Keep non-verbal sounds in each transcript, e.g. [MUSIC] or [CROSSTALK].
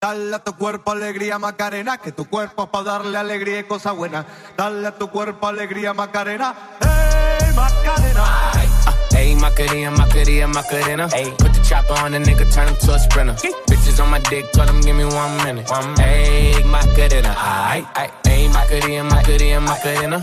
Dale a tu cuerpo alegría Macarena, que tu cuerpo es para darle alegría y cosa buena. Dale a tu cuerpo alegría Macarena, hey Macarena. Hey, Macarena, Macarena, Macarena. Hey, put the chopper on the nigga, turn him to a sprinter. Bitches on my dick, tell him give me one minute. One minute. Hey, Macarena, aight, aight. Hey, Macarena, Macarena, Macarena.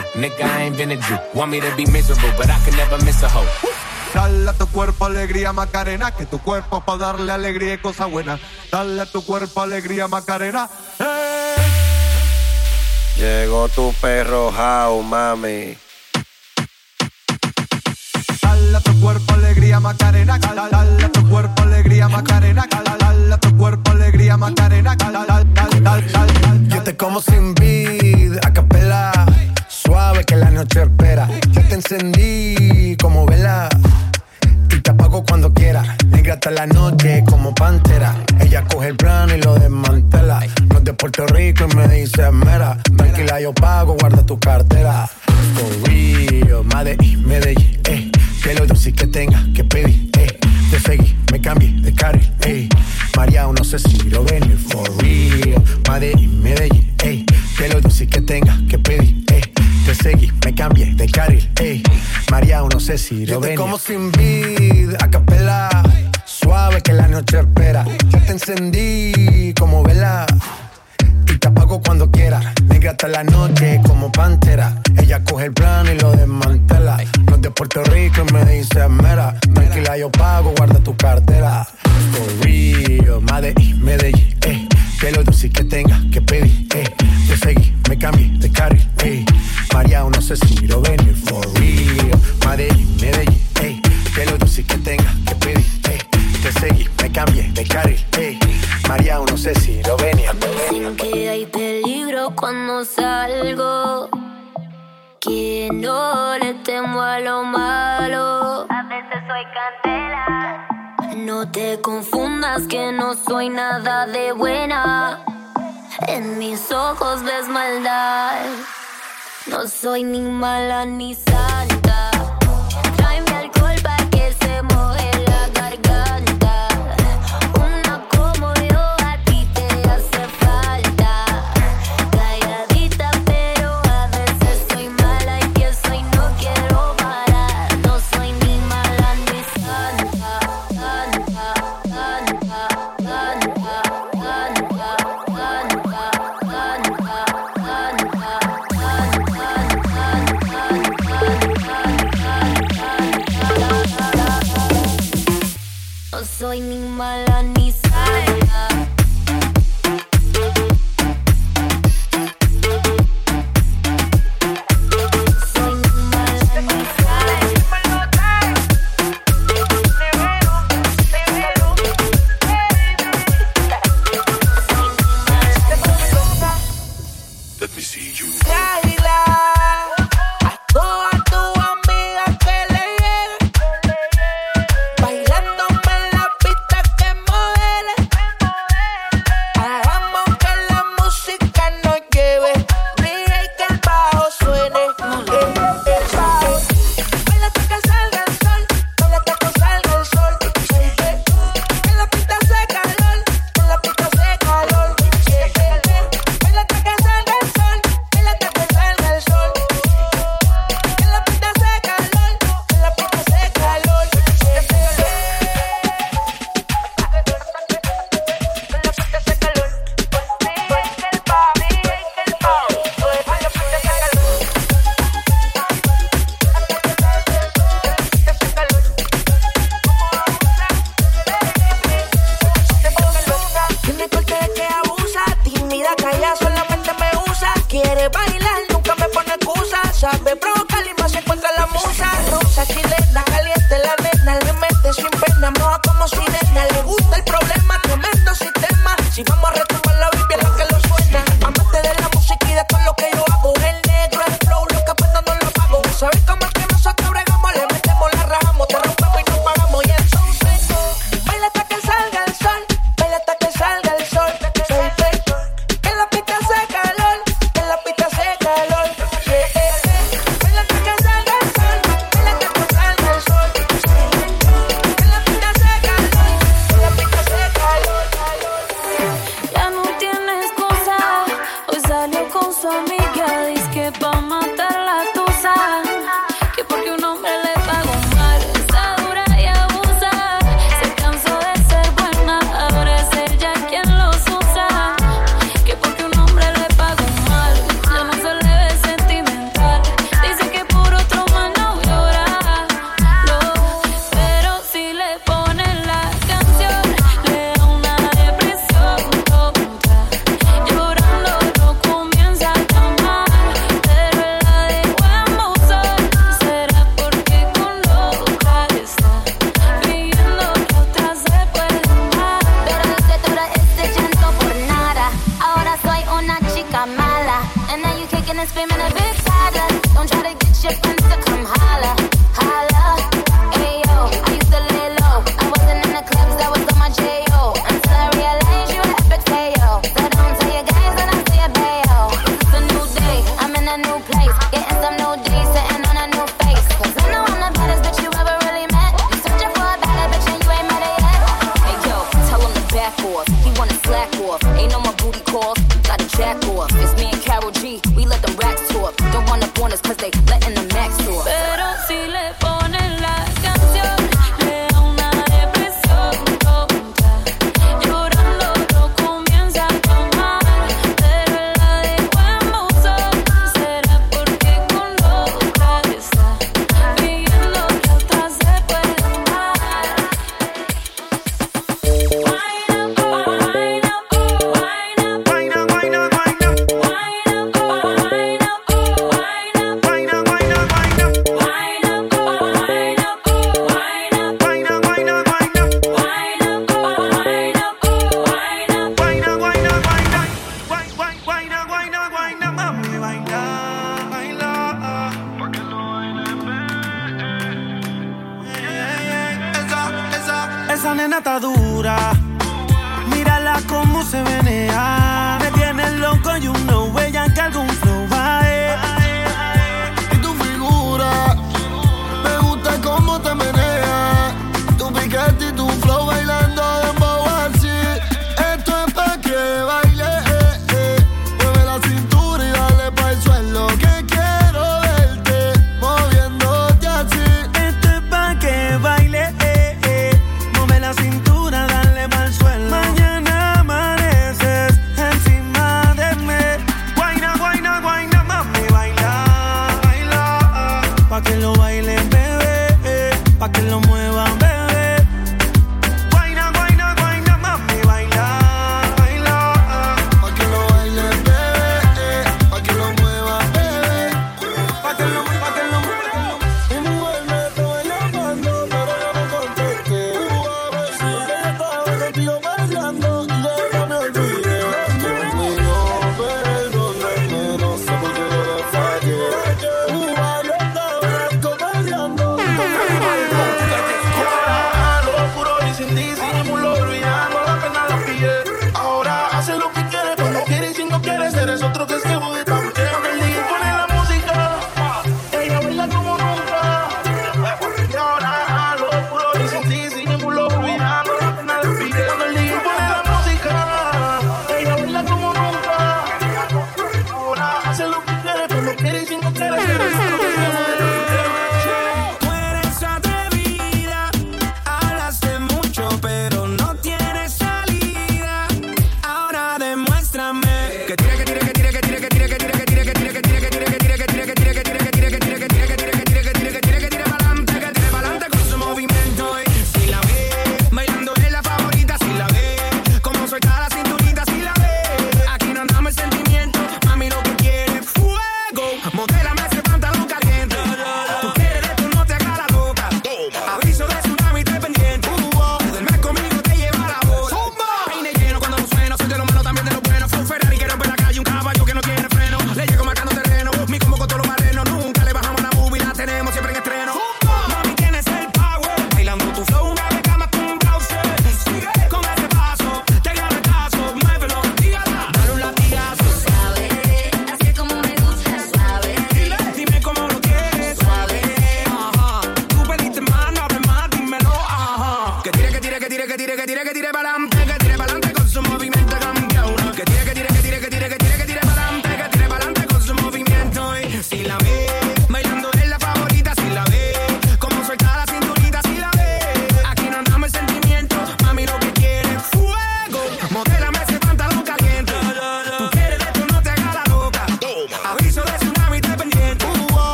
Nigga, I ain't been a Jew. Want me to be miserable, but I can never miss a hoe. Dale a tu cuerpo alegría Macarena, que tu cuerpo para darle alegría y cosa buena. Dale a tu cuerpo alegría Macarena. ¡Hey! Llegó tu perro Jau, mami. Dale a tu cuerpo alegría Macarena, dale a tu cuerpo alegría Macarena, dale a tu cuerpo alegría Macarena, Yo te como sin vid, a capela, suave que la noche espera. Ya te encendí como vela y te apago cuando quiera. Negra hasta la noche como pantera. Ella coge el plano y lo desmantela. No es de Puerto Rico y me dice mera. Tranquila, yo pago, guarda tu cartera. For real, Medellín, Medellín, eh. Que lo dulce que tenga que pedir, eh. Te seguí, me cambié de carril, eh. María, no sé si lo ven, for real. Medellín, Medellín, eh. Que lo dulce que tenga que pedir, eh. Te seguí, me cambié de carril, ey. María, no sé si lo ven. como sin vid, a capela. Suave que la noche espera. Ya te encendí como vela. Y te apago cuando quiera. Negra hasta la noche como pantera. Ella coge el plano y lo desmantela. No es de Puerto Rico y me dice mera. Tranquila, yo pago, guarda tu cartera. For real, Medellín, Medellín, eh. Que lo dulce que tenga que pedir, eh. Te seguí, me cambié de carril, eh. María, no sé si lo ven, for real. Medellín, Medellín, eh. Que lo dulce que tenga que pedir, eh. Te seguí, me cambié de carril, eh. María, no sé si lo ven, Dicen que hay peligro cuando salgo. Que no le temo a lo malo. A veces soy candela. No te confundas que no soy nada de buena. En mis ojos ves maldad. No soy ni mala ni santa.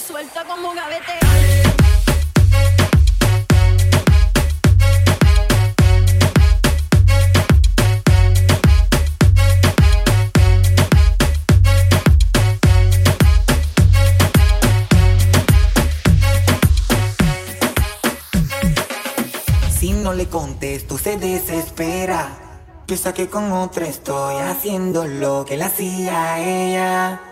Suelta como gavete. Si no le contesto, se desespera. Piensa que con otra estoy haciendo lo que le hacía ella.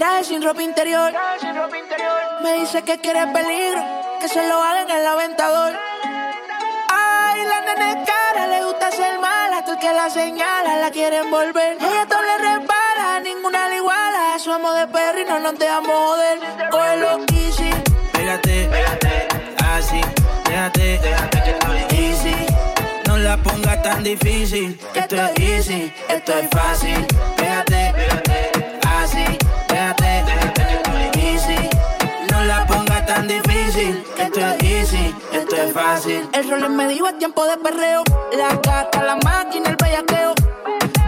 Traje sin ropa interior. Me dice que quiere peligro, que se lo hagan en el aventador. Ay, la nena es cara, le gusta ser mala. Tú que la señala, la quieren volver. Ella todo le repara, ninguna le iguala. Somos de perro y no nos dejamos joder. Cógelo easy. Pégate, pégate, así, déjate, déjate que estoy easy. No la pongas tan difícil, que esto es easy, esto es fácil. Pégate, pégate, tan difícil, esto es easy, esto es fácil. El rol me dijo es tiempo de perreo. La gata, la máquina, el bellaqueo.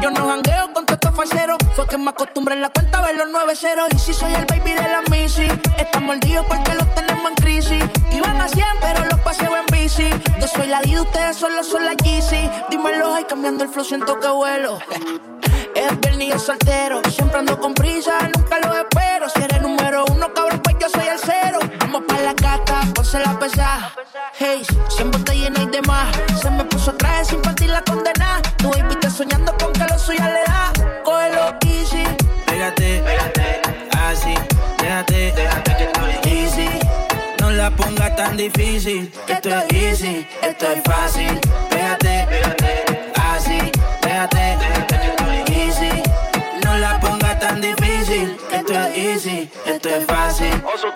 Yo no jangueo con todos estos falseros. Fue que me acostumbré en la cuenta a ver los 9 ceros. Y si soy el baby de la Missy, están mordidos porque los tenemos en crisis. Iban a 100, pero los paseo en bici. Yo soy la D, ustedes solo son la Yeezy. Dímelo, ay, cambiando el flow, siento que vuelo. [LAUGHS] Es viernes y es soltero. Siempre ando con prisa, nunca lo espero. Si eres número uno, cabrón, pues yo soy el cero. Vamos pa' la caca, ponse la pesada. Hey, siempre está llena y demás. Se me puso traje sin partir la condena. Tu baby está soñando con que lo suya le da. Cógelo easy. Pégate, pégate, así, déjate, déjate que estoy easy. No la pongas tan difícil, esto es easy, esto es fácil. Pégate, pégate, así, déjate, déjate Oso.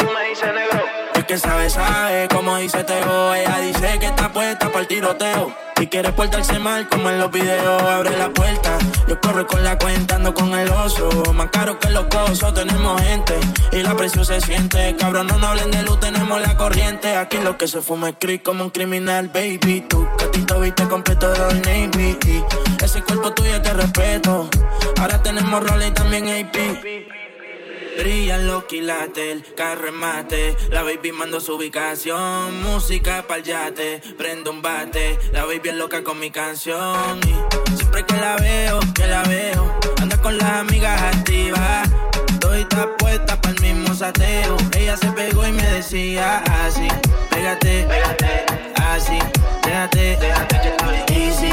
Es que sabe, sabe, como dice Teo. Ella dice que está puesta para el tiroteo. Y quiere portarse mal como en los videos, abre la puerta. Yo corro con la cuenta, ando con el oso. Más caro que los cosos, tenemos gente. Y la presión se siente. Cabrón, no, hablen de luz, tenemos la corriente. Aquí lo que se fuma es creep como un criminal, baby. Tú, catito, viste completo de los Navy. Ese cuerpo tuyo te respeto. Ahora tenemos roles y también AP. Brillan los quilates, el carro mate. La baby mando su ubicación. Música pa'l yate, prendo un bate. La baby es loca con mi canción. Y siempre que la veo, que la veo, anda con las amigas activas. Estoy está puesta pa'l mismo sateo. Ella se pegó y me decía así: Pégate, pégate, así, déjate, déjate que estoy easy.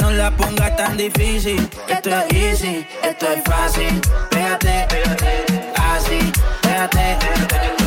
No la pongas tan difícil, esto es easy, esto es fácil. Pégate, pégate, así, déjate, déjate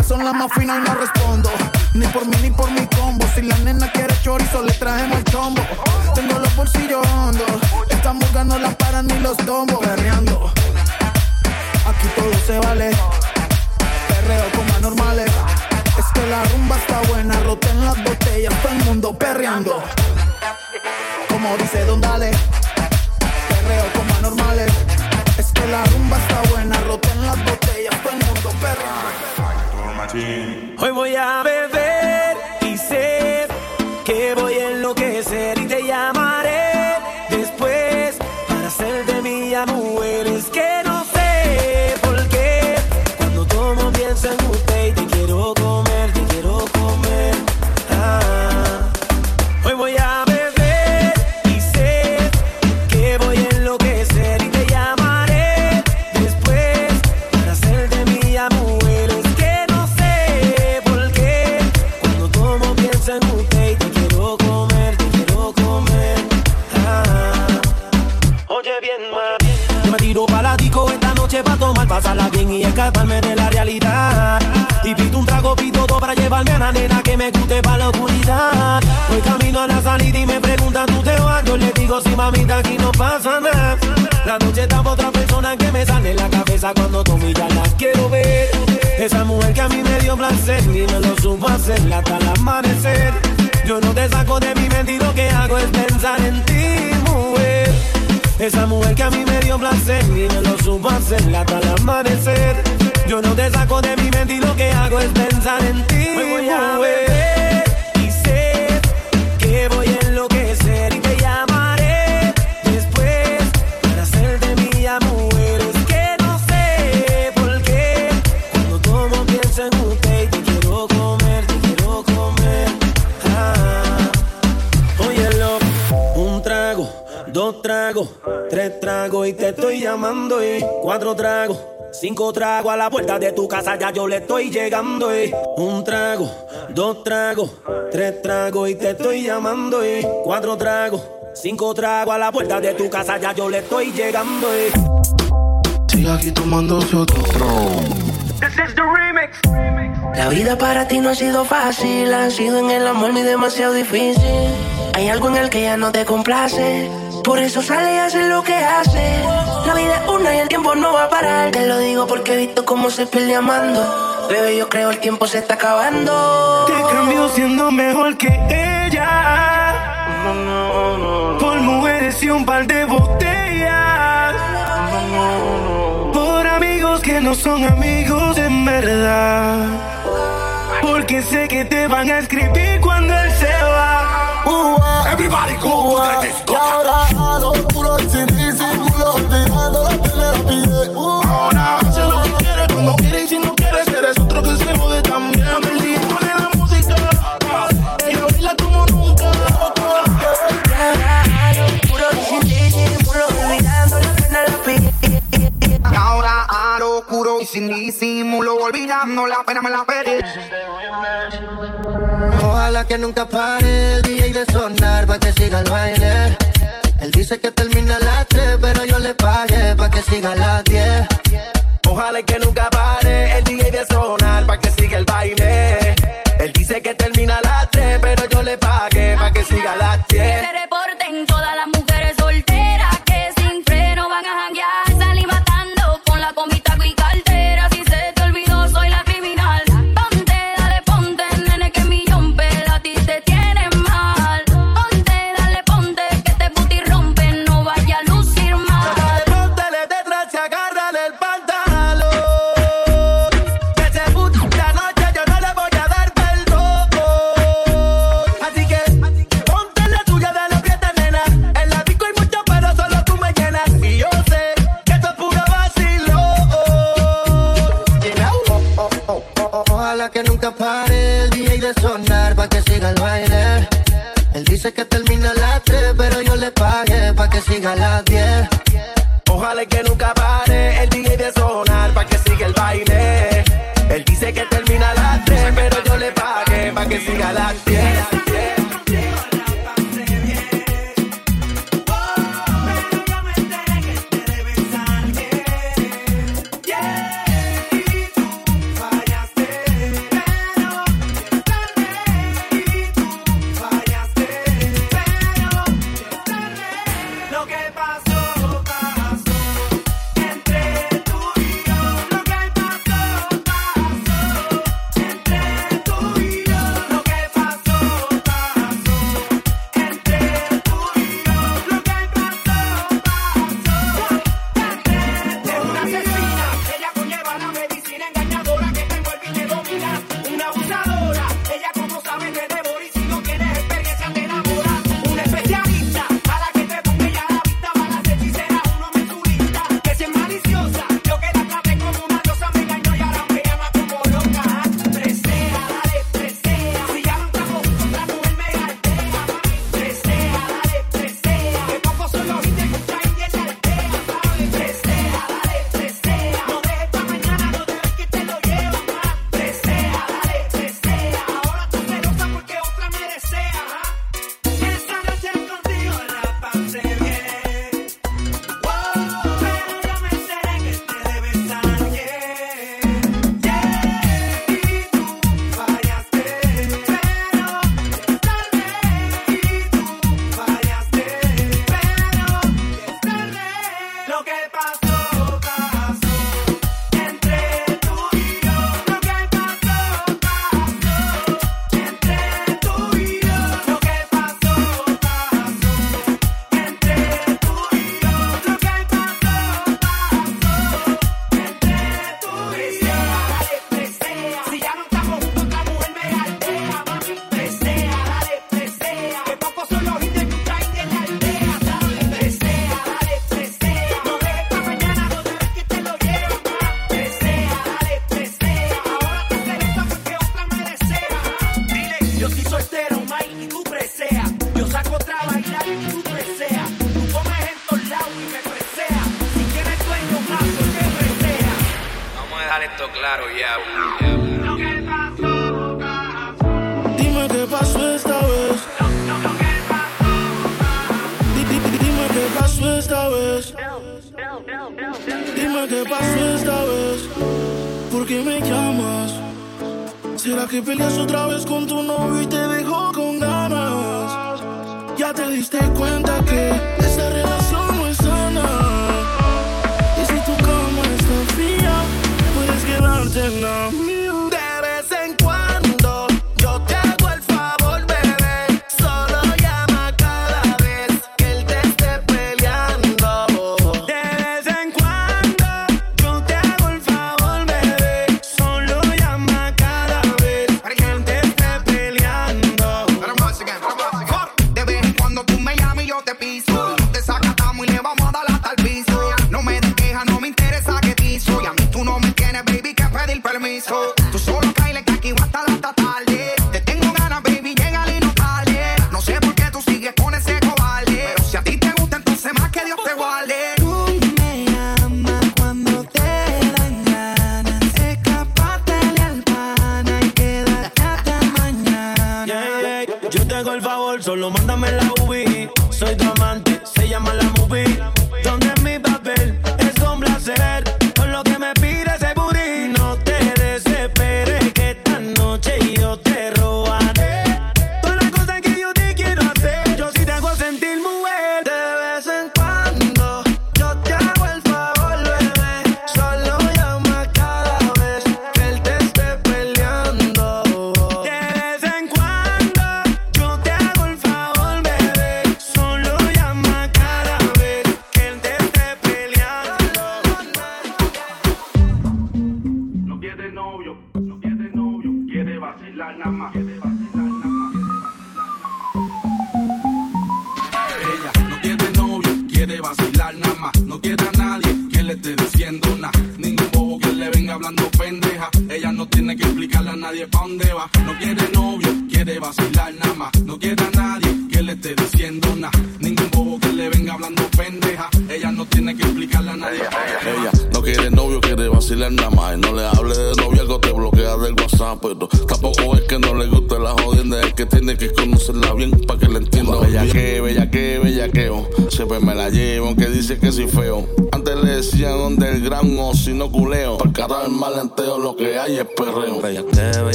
son las más finas y no respondo. Ni por mí ni por mi combo, si la nena quiere chorizo le traemos el chombo. Tengo los bolsillos hondos, esta murga no la paran ni los tombos. Perreando, aquí todo se vale perreo como anormales. Es que la rumba está buena, roten las botellas, todo el mundo perreando. Como dice Don Dale, perreando. Hoy voy a La noche está pa' otra persona que me sale en la cabeza cuando y ya la quiero ver. Esa mujer que a mí me dio placer y me lo supo hacer hasta el amanecer. Yo no te saco de mi mente y lo que hago es pensar en ti, mujer. Esa mujer que a mí me dio placer y me lo supo hacer hasta el amanecer. Yo no te saco de mi mente y lo que hago es pensar en ti. Me voy a beber llamando y cuatro tragos. Cinco tragos a la puerta de tu casa, ya yo le estoy llegando. eh. Un trago, dos tragos, tres tragos y te estoy llamando. eh. Cuatro tragos, cinco tragos a la puerta de tu casa, ya yo le estoy llegando. eh. Sigue aquí tomándose otro. This is the remix. La vida para ti no ha sido fácil, ha sido en el amor muy demasiado difícil. Hay algo en el que ya no te complace, por eso sale y hace lo que hace. La vida es una y el tiempo no va a parar. Te lo digo porque he visto cómo se pierde amando. Bebé, yo creo el tiempo se está acabando. Te cambio siendo mejor que ella. Por mujeres y un par de botellas. Por amigos que no son amigos en verdad. Porque sé que te van a escribir cuando Everybody go to the ah. disco. Y ahora a lo puro y sin disimulo, olvidando Ahora a lo oscuro y sin disimulo, olvidando la pena me la perdí. Ojalá que nunca pare el DJ de sonar pa' que siga el baile. Él dice que termina a las 3, pero yo le pagué pa' que siga a las 10. Ojalá que nunca pare el DJ de sonar pa' que siga el baile. Él dice que termina a las 3, pero yo le pagué pa' que siga a las 10.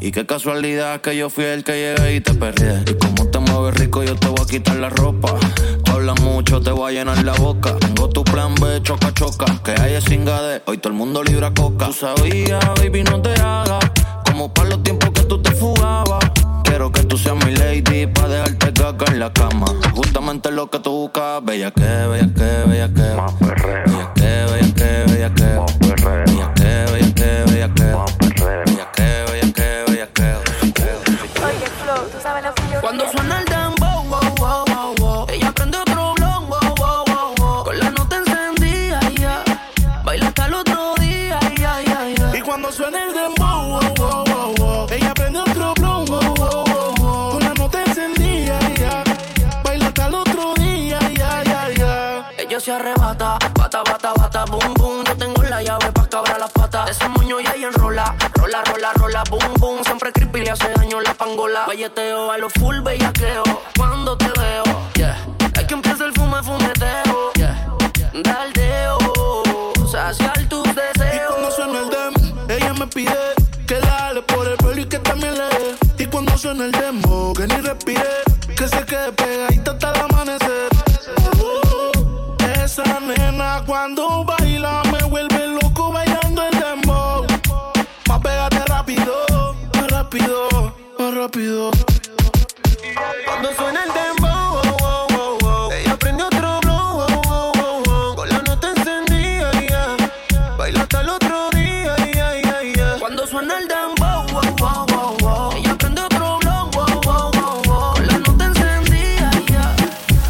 Y qué casualidad que yo fui el que llegué y te perdí. Y como te mueves rico, yo te voy a quitar la ropa. Hablas mucho, te voy a llenar la boca. Tengo tu plan B, choca, choca. Que hay singade, hoy todo el mundo libra coca. Tú sabías, baby, no te hagas. Como para los tiempos que tú te fugabas. Quiero que tú seas mi lady, pa' dejarte caca en la cama. Justamente lo que tú buscas, bella que, bella que, bella que. guayeteo, a los full bellaqueo. Cuando te Cuando suena el dembow, ella aprendió otro blow, con la nota encendida, yeah. baila hasta el otro día. Cuando suena el dembow, ella aprende otro blow, con la nota encendida,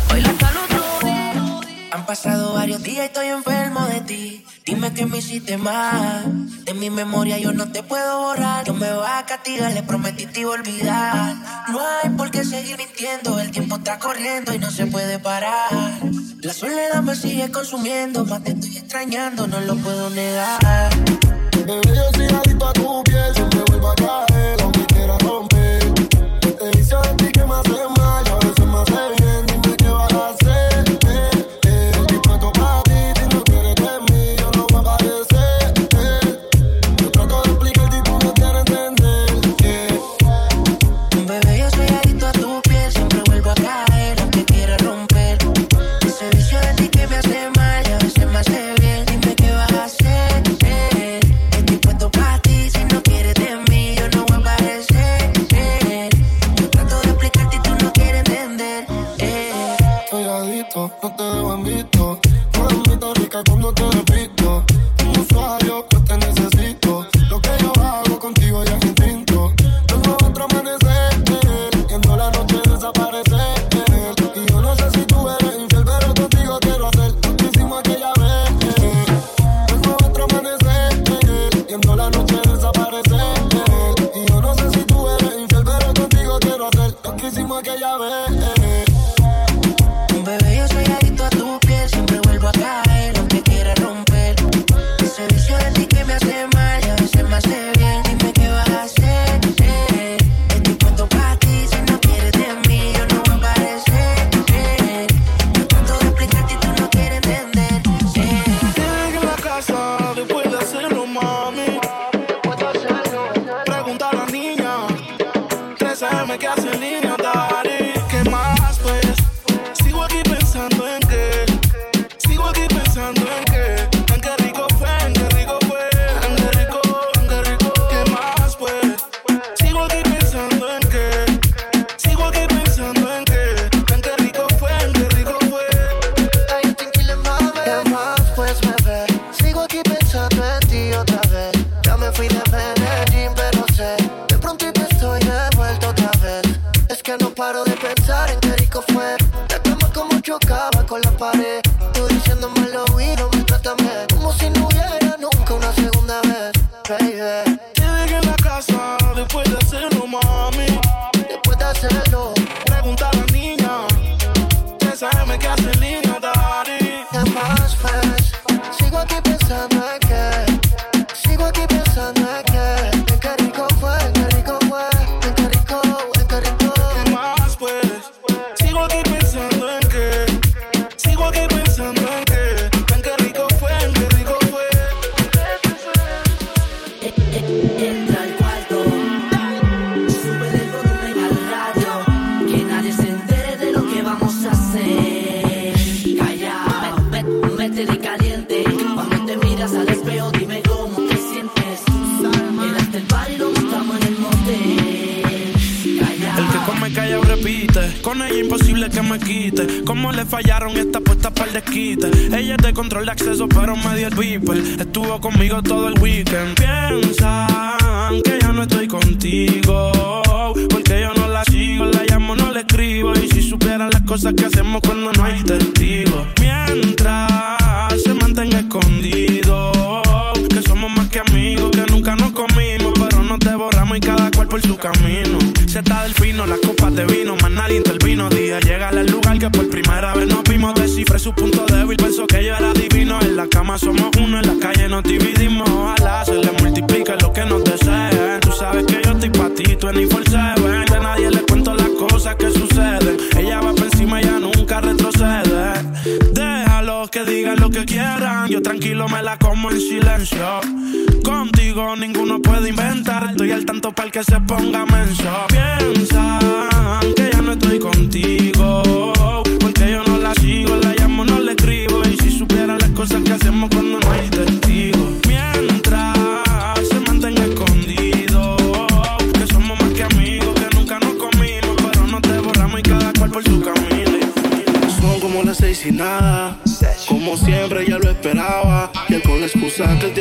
baila hasta el otro día. Han pasado varios días y estoy enfermo de ti. Dime que me hiciste mal mi memoria yo no te puedo borrar. Yo me voy a castigar, le prometí te iba a olvidar. No hay por qué seguir mintiendo, el tiempo está corriendo y no se puede parar. La soledad me sigue consumiendo, más te estoy extrañando, no lo puedo negar. Bebé, yo soy adicto a tu piel, yo te vuelvo a caer. que no paro de pensar en qué rico fue. La como chocaba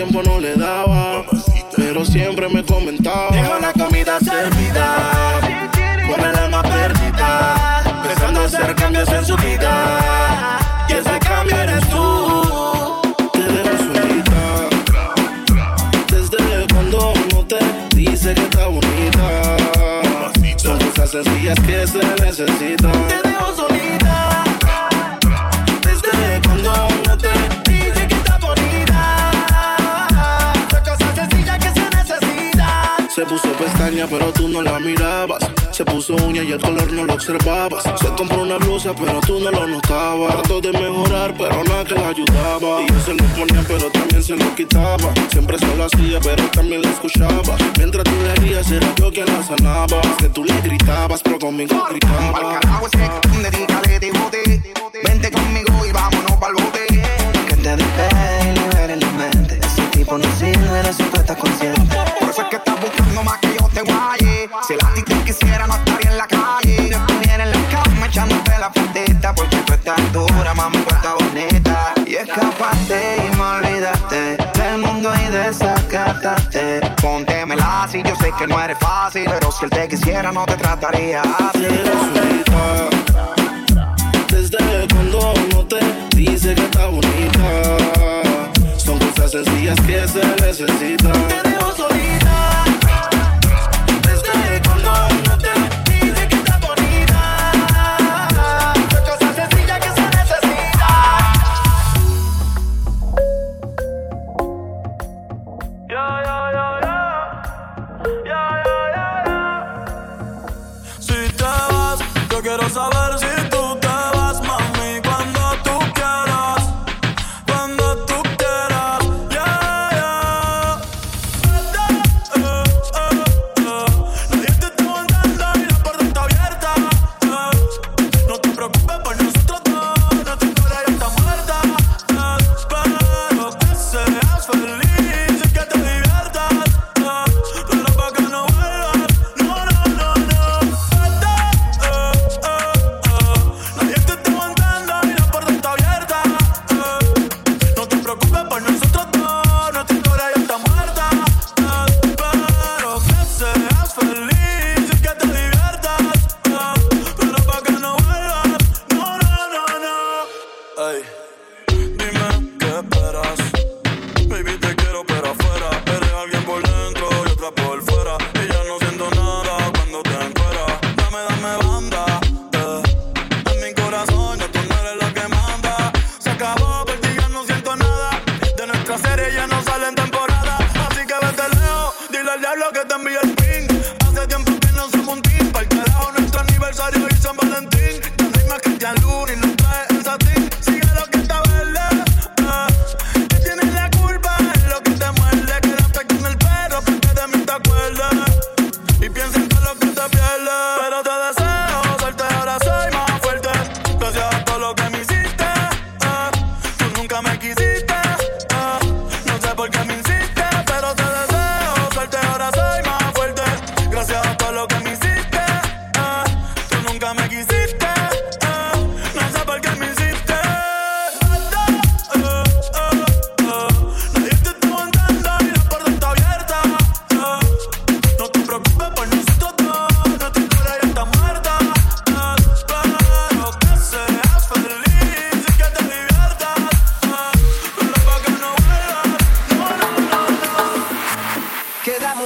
tiempo no le daba. Pero siempre me comentaba. Dejo la comida servida. Con el alma perdida. Empezando a hacer cambios en su vida. Y ese cambio eres tú. Te dejo solita. Desde cuando no te dice que está bonita. Son cosas sencillas que se necesitan. Pestaña, pero tú no la mirabas. Se puso uña y el color no lo observabas. Se compró una blusa, pero tú no lo notabas. Trató de mejorar, pero nada que la ayudaba. Y yo se lo ponía, pero también se lo quitaba. Siempre se lo hacía, pero también la escuchaba. Mientras tú le rías, era yo quien la sanaba. Que tú le gritabas, pero conmigo gritaba. Dedícale de bote. Vente conmigo y vámonos pa'l bote. Que te despegue y libere la mente. Ese tipo no sirve, de eso tú estás consciente. Por eso es que Si la ti te quisiera, no estaría en la calle. Yo estuviera en la cama echándote la patita. Porque tú estás dura, mami, tú bonita. Y escapaste y me olvidaste del mundo y desacataste. Póntemela si yo sé que no eres fácil. Pero si él te quisiera, no te trataría así. Desde cuando no te dice que está bonita. Son cosas sencillas que se necesitan.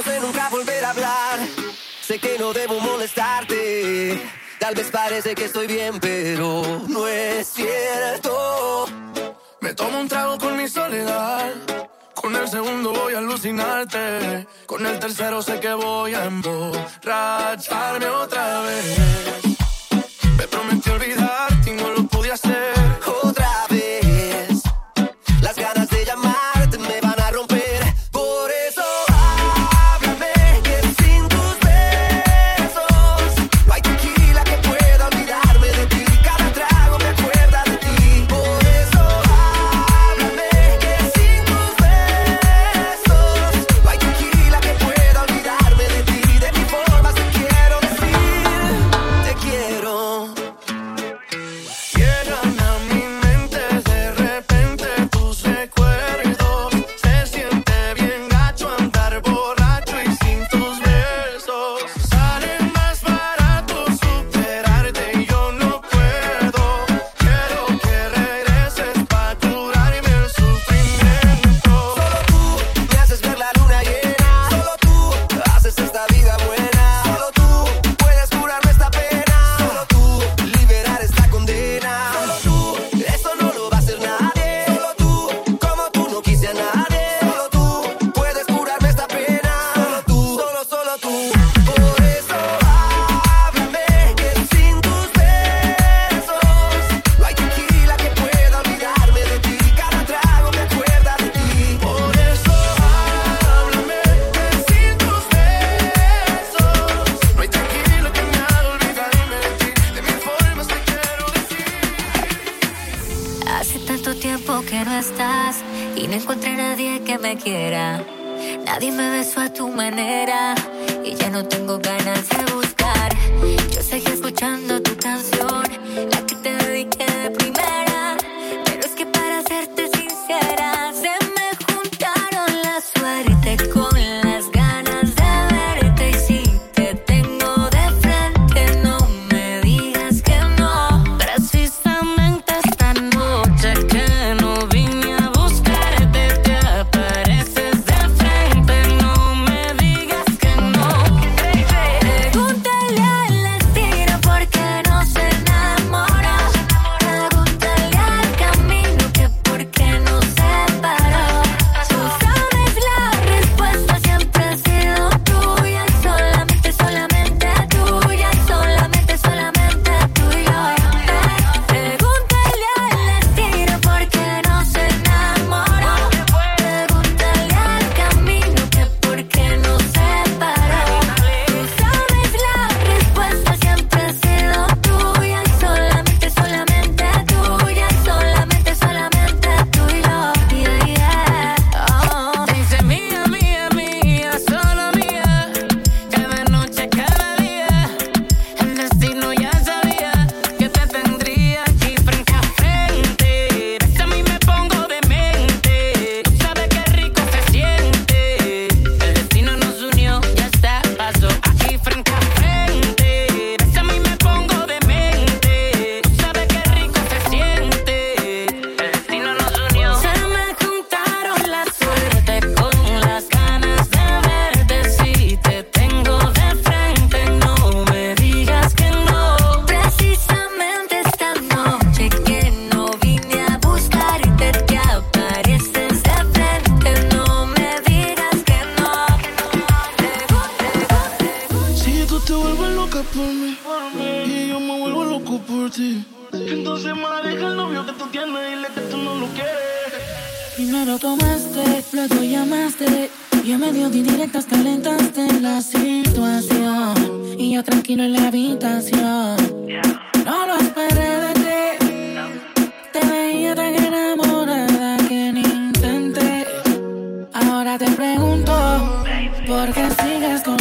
de nunca volver a hablar. Sé que no debo molestarte. Tal vez parece que estoy bien, pero no es cierto. Me tomo un trago con mi soledad. Con el segundo voy a alucinarte. Con el tercero sé que voy a emborracharme otra vez. Me prometí olvidarte y no lo pude hacer. tranquilo en la habitación. No lo esperé de ti. Te veía tan enamorada que ni intenté. Ahora te pregunto, ¿por qué sigues con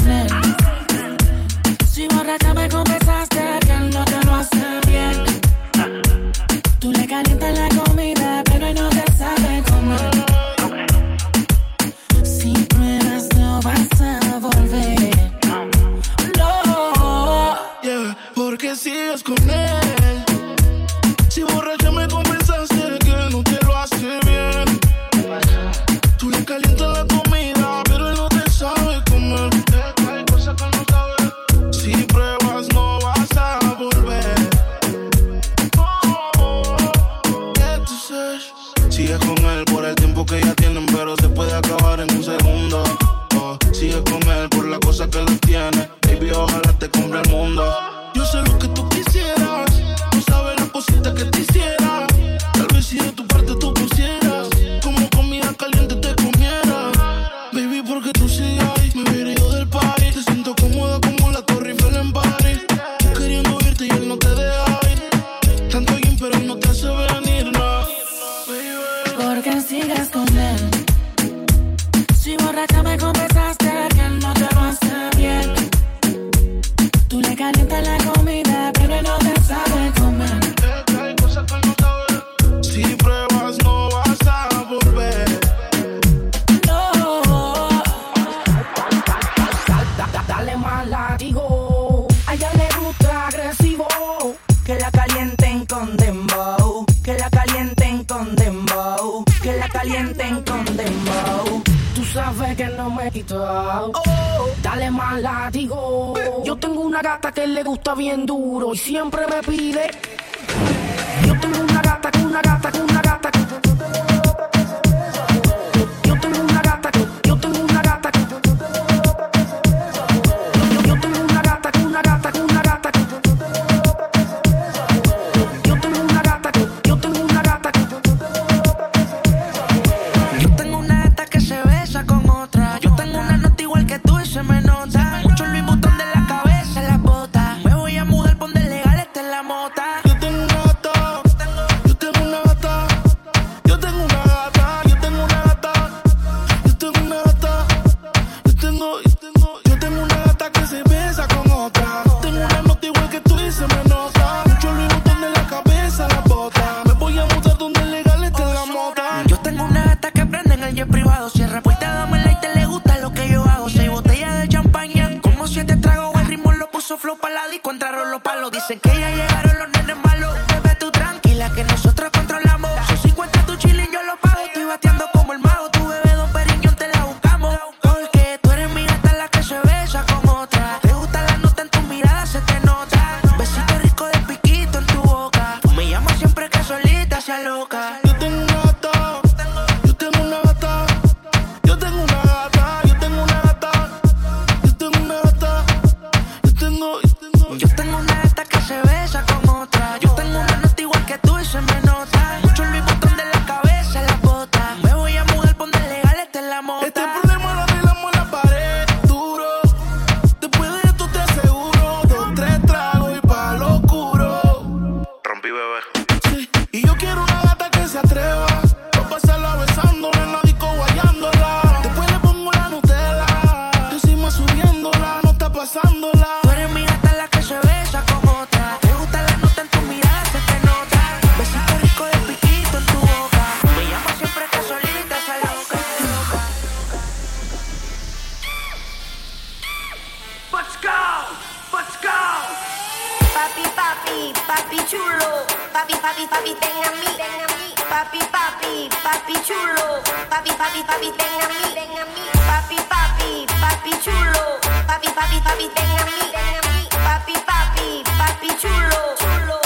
papi chulo, papi, papi, papi, ten a mí, ten a mí, papi, papi, papi chulo, papi, papi, papi, ten a mí, ten a mí, papi, papi, papi chulo, papi, papi, papi, ten a mí, ten a mí, papi, papi, papi chulo, chulo,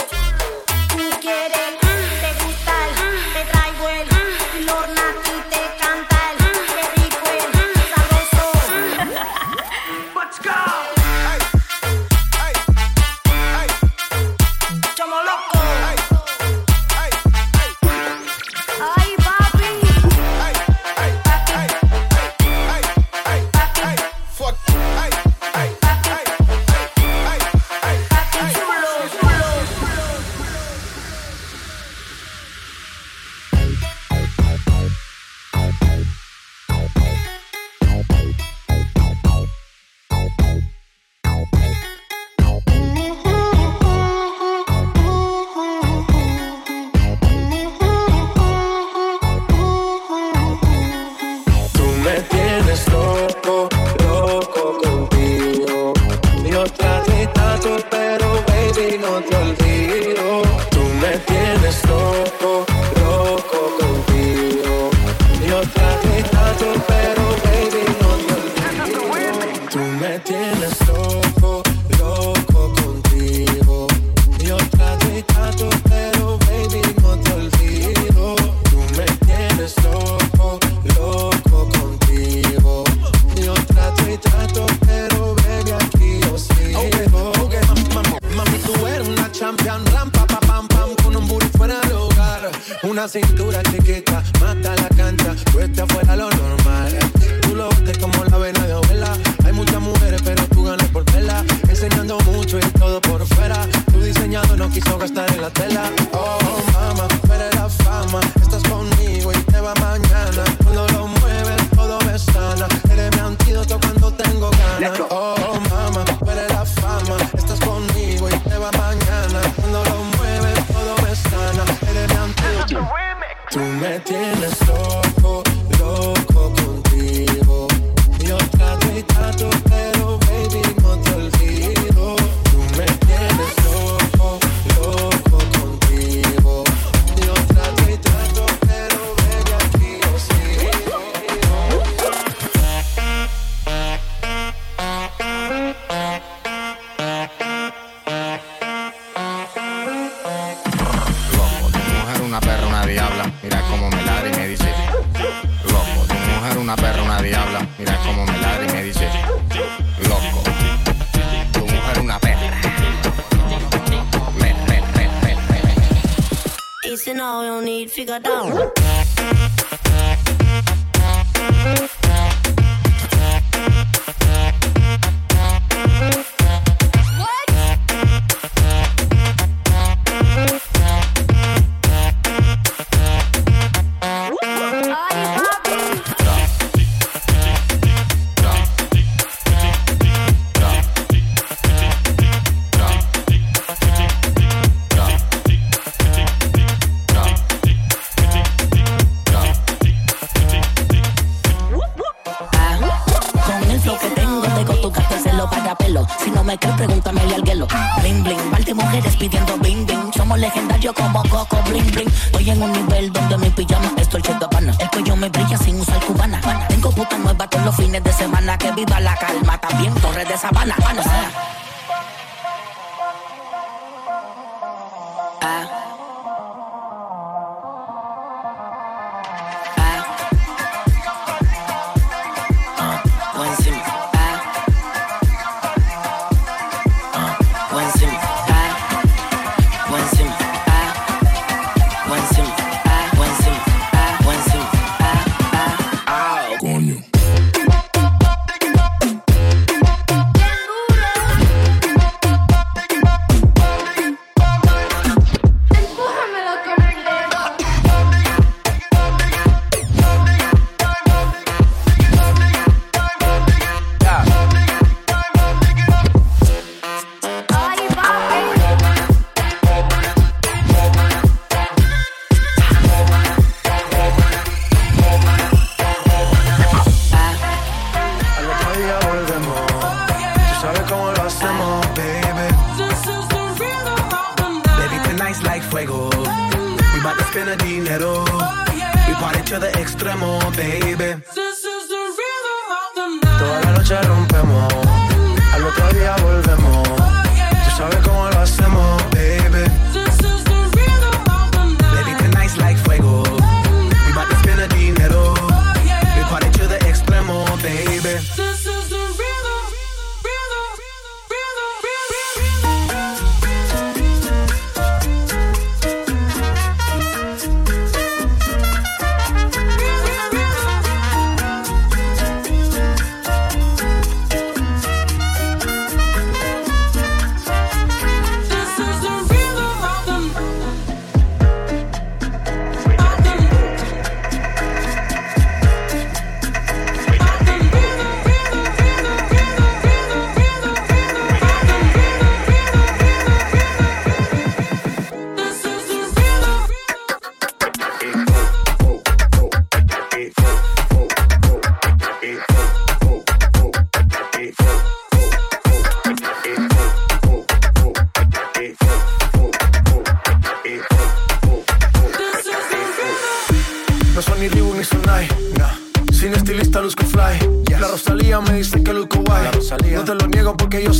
tú quieres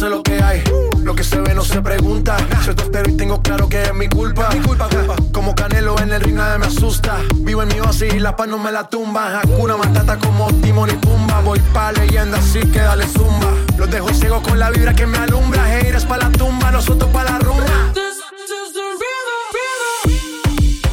sé lo que hay. Lo que se ve no se pregunta. Soy tostero y tengo claro que es mi culpa. Mi culpa, culpa. Como Canelo en el ring nadie me asusta. Vivo en mi oasis y la paz no me la tumba. Hakuna Matata como Timon y Pumba. Voy pa' leyenda así que dale zumba. Los dejo ciego con la vibra que me alumbra. Haters pa' la tumba, nosotros pa' la rumba.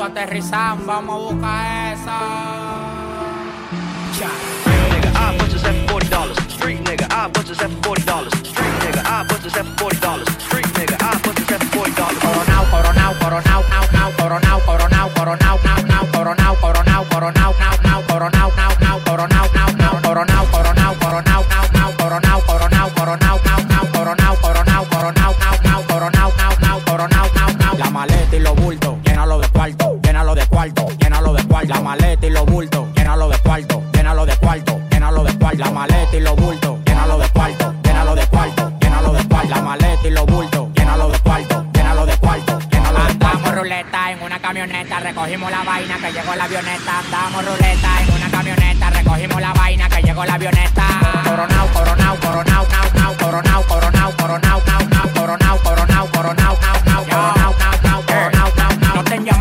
piloto aterrizan, vamos a buscar esa. Yeah. Real nigga, I bought this at forty dollars. Street nigga, I bought this at forty dollars. Street nigga, I bought this at forty dollars. Street nigga, I bought this at forty dollars. Coronao, coronao, coronao, now, now, coronao, coronao, coronao, now, now, coronao, coronao, coronao, now, coronao, now, coronao.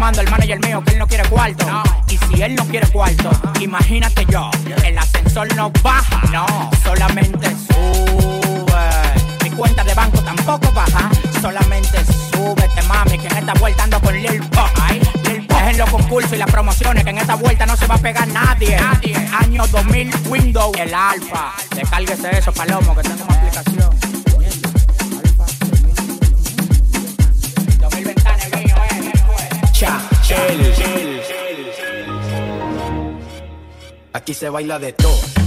llamando el manager mío que él no quiere cuarto. Y si él no quiere cuarto, imagínate yo, el ascensor no baja, no, solamente sube. Mi cuenta de banco tampoco baja, solamente súbete, mami, que en esta vuelta ando con Lil Pop. Lil Pop. Es en los concursos y las promociones, que en esta vuelta no se va a pegar nadie. nadie. Año 2000, Windows, el Alfa. Descárguese eso, Palomo, que tengo una aplicación. Chá, chá, chá, chá, chá. Aquí se baila de todo.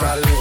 probably